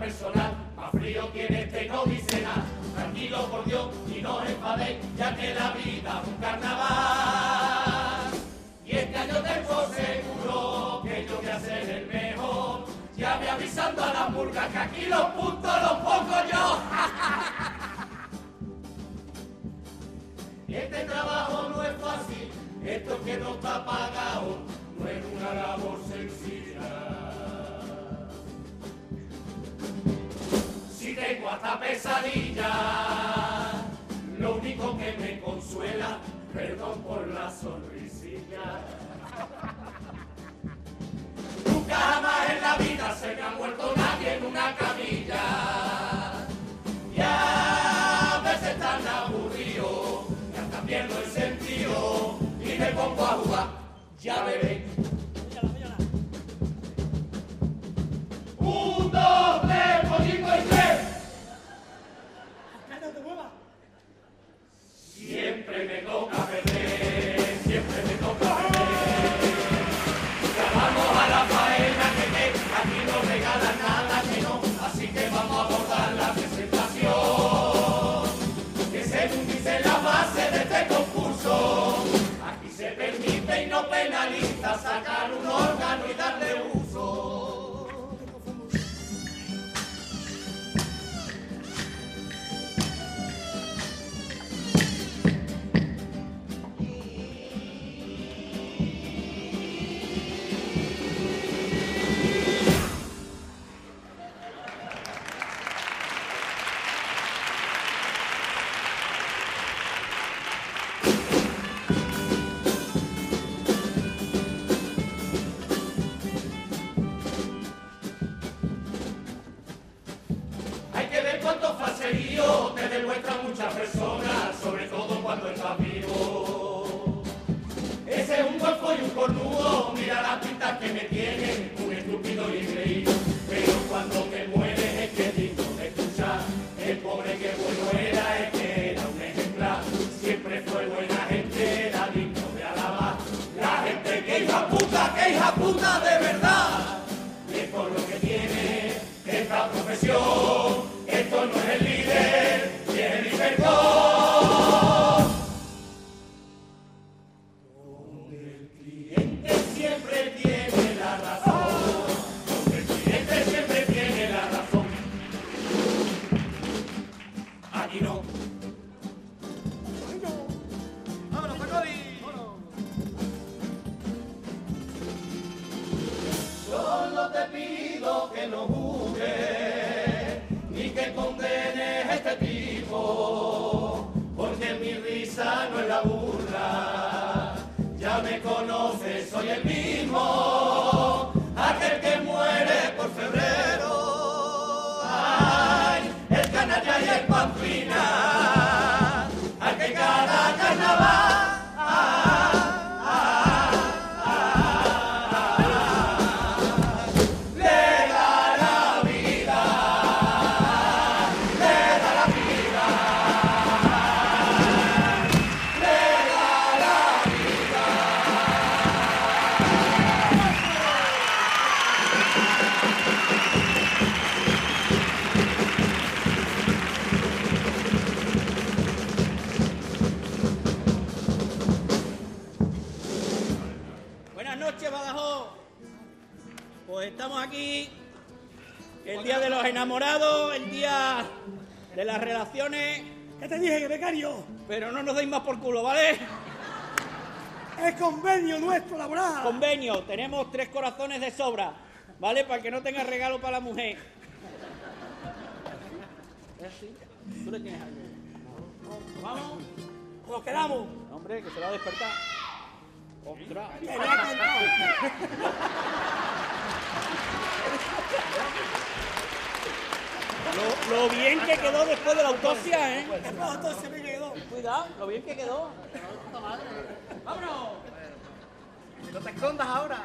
personal, más frío tiene este no dice nada. Tranquilo por Dios y no os enfadéis, ya que la vida es un carnaval. Y este año tengo seguro que yo voy a ser el mejor. Ya me avisando a la pulgas que aquí los puntos los pongo yo. Este trabajo no es fácil, esto que no está pagado no es una labor Si tengo hasta pesadilla, lo único que me consuela, perdón por la sonrisilla. Nunca jamás en la vida se me ha muerto nadie en una camilla. Y a veces tan aburrido, que hasta pierdo el sentido y me pongo a jugar. Ya veré. Falserío te demuestran muchas personas, sobre todo cuando estás vivo. Ese es un golfo y un cornudo, mira las pintas que me tienen, un estúpido y engreído. Pero cuando te mueres es que digno de escuchar, el pobre que bueno era, es que era un ejemplar. Siempre fue buena gente, era digno de alabar. La gente que hija puta, que hija puta de verdad. Es por lo que tiene esta profesión. No es el líder, ni es el. Convenio nuestro laboral. Convenio, tenemos tres corazones de sobra, ¿vale? Para que no tenga regalo para la mujer. ¿Es así? ¿Tú le tienes algo? ¿Vamos? Nos quedamos. Hombre, que se va a despertar. ¡Ostras! Que me ha contado. Lo, lo bien que quedó después de la autopsia, ¿eh? Después entonces me quedó. Cuidado, lo bien que quedó. ¡Vámonos! ¡No te escondas ahora!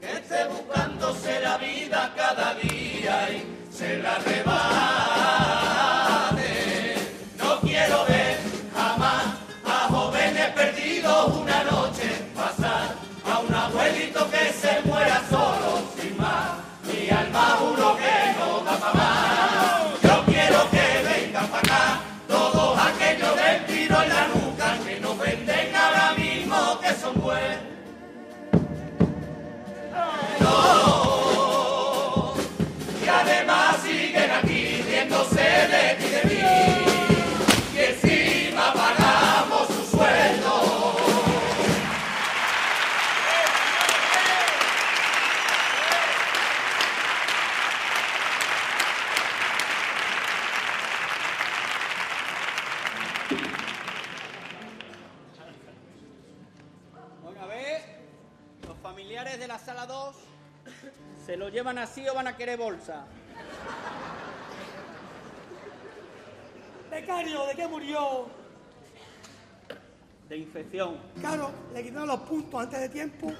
que esté buscándose la vida cada día y se la reba. vacío van a querer bolsa. Becario, ¿de qué murió? De infección. Claro, le quitaron los puntos antes de tiempo.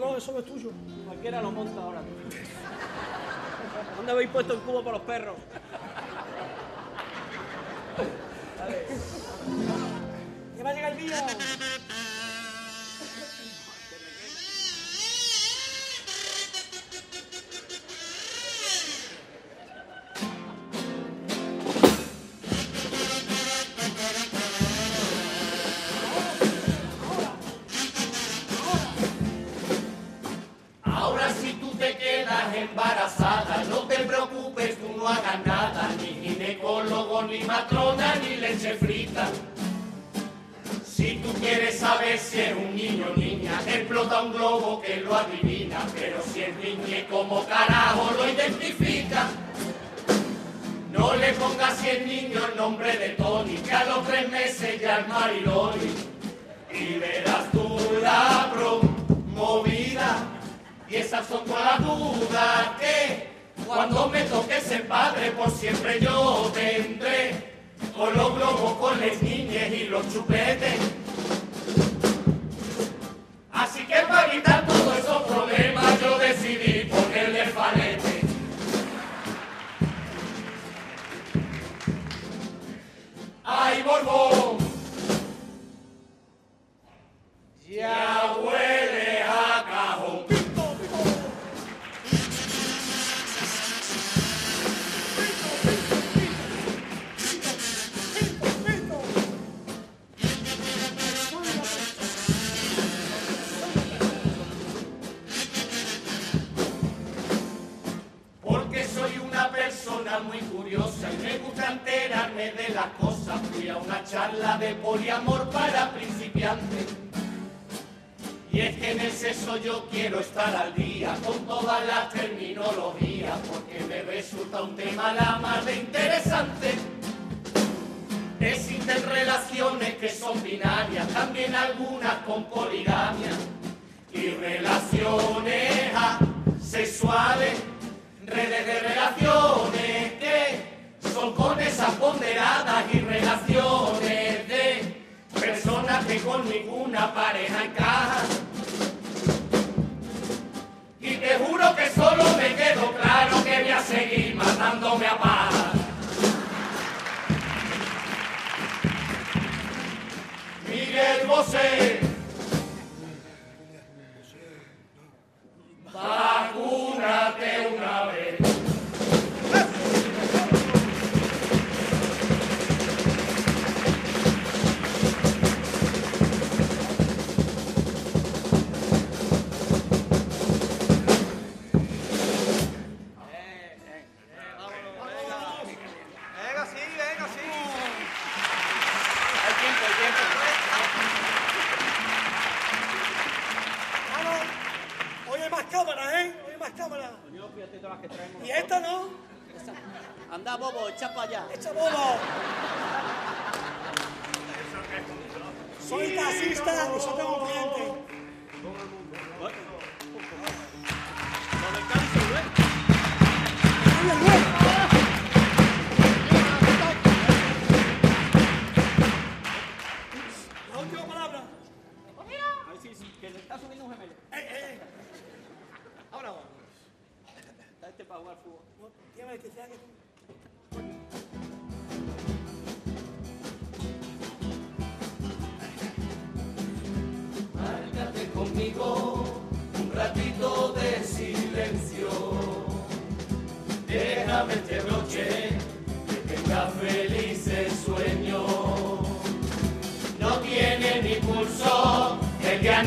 no, eso no es tuyo. Cualquiera lo monta ahora. ¿Dónde habéis puesto el cubo para los perros? Dale. ¿Qué va a llegar el día? no haga nada, ni ginecólogo, ni matrona, ni leche frita. Si tú quieres saber si es un niño o niña, explota un globo que lo adivina, pero si es niñe, como carajo lo identifica? No le pongas si es niño el nombre de Tony, que a los tres meses ya es Marilori. Y verás tú la promovida, y esas son todas las dudas que cuando me toques padre por siempre yo tendré con los globos, con las niñas y los chupetes. Así que para evitar todos esos problemas. terminología, porque me resulta un tema la más interesante. Existen relaciones que son binarias, también algunas con poligamia, y relaciones asexuales, redes de relaciones que son con esas ponderadas y relaciones de personas que con ninguna pareja encajan te juro que solo me quedo claro que voy a seguir matándome a paz. Miguel Bosé.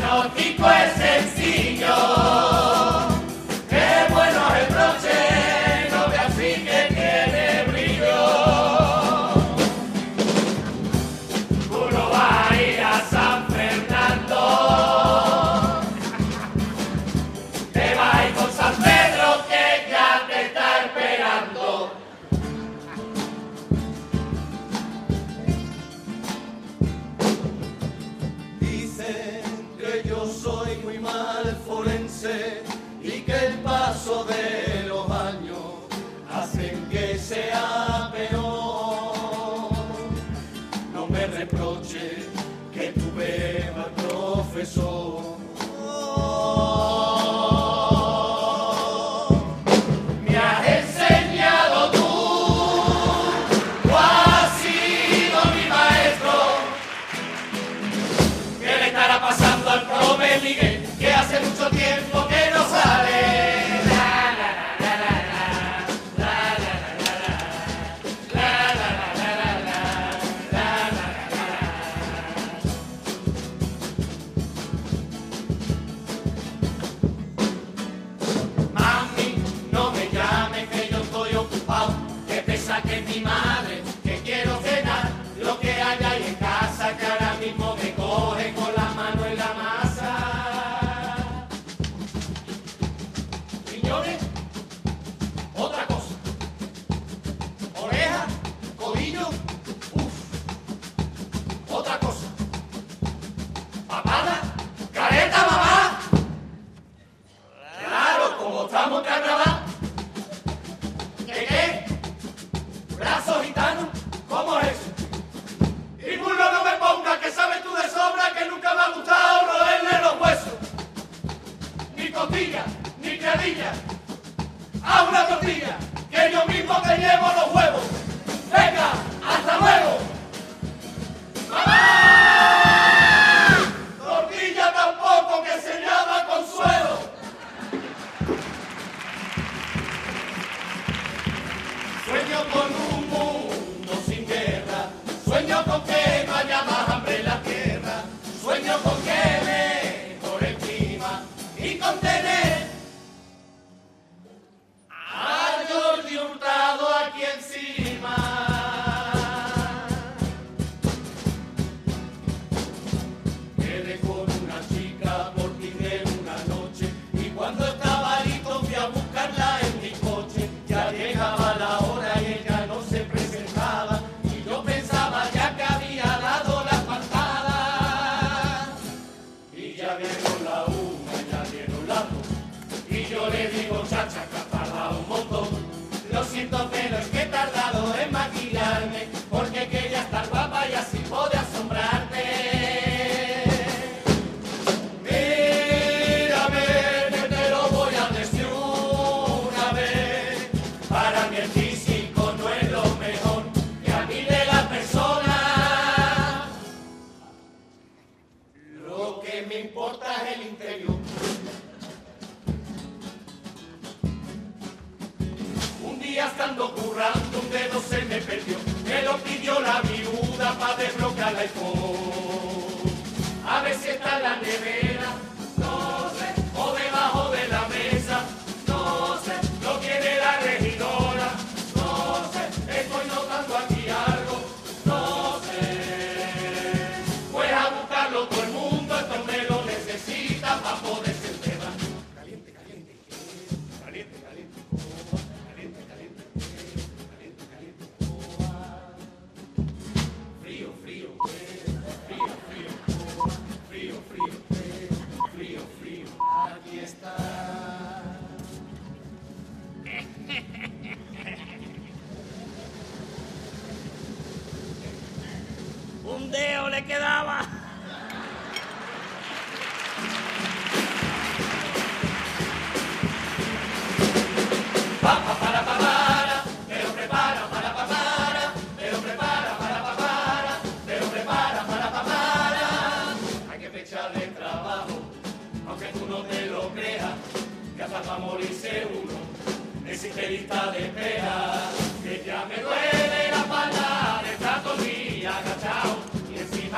hipnótico es sencillo. pessoa. people disciples. Le quedaba. Pero prepara para pa para, pero prepara para pa para, pero prepara para pa para. Hay que fechar de trabajo, aunque tú no te lo creas, que hasta para morirse uno existe lista de espera. Que ya me duele la espalda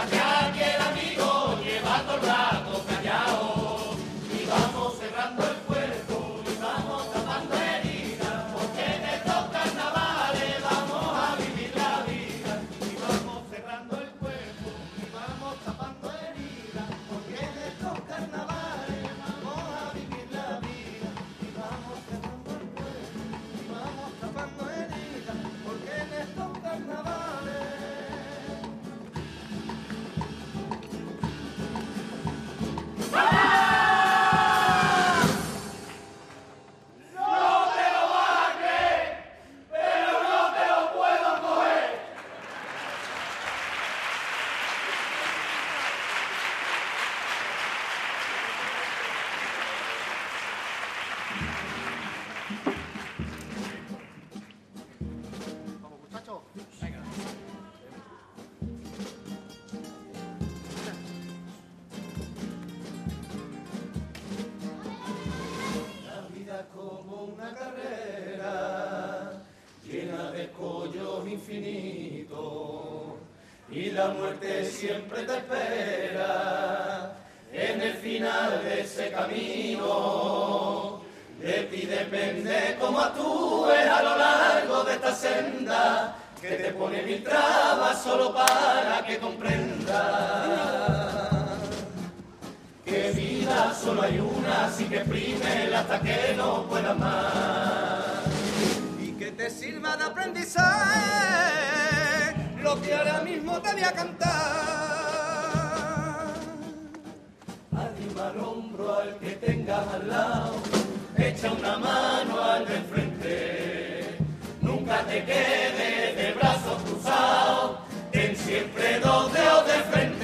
encima que el amigo lleva todo la muerte siempre te espera en el final de ese camino. De ti depende cómo actúes a lo largo de esta senda que te pone mil trabas solo para que comprendas que vida solo hay una, así que exprímela hasta que no puedas más. Y que te sirva de aprendizaje lo que ahora mismo te voy a cantar. Anima al hombro al que tengas al lado, echa una mano al del frente. Nunca te quedes de brazos cruzados, ten siempre dos dedos de frente.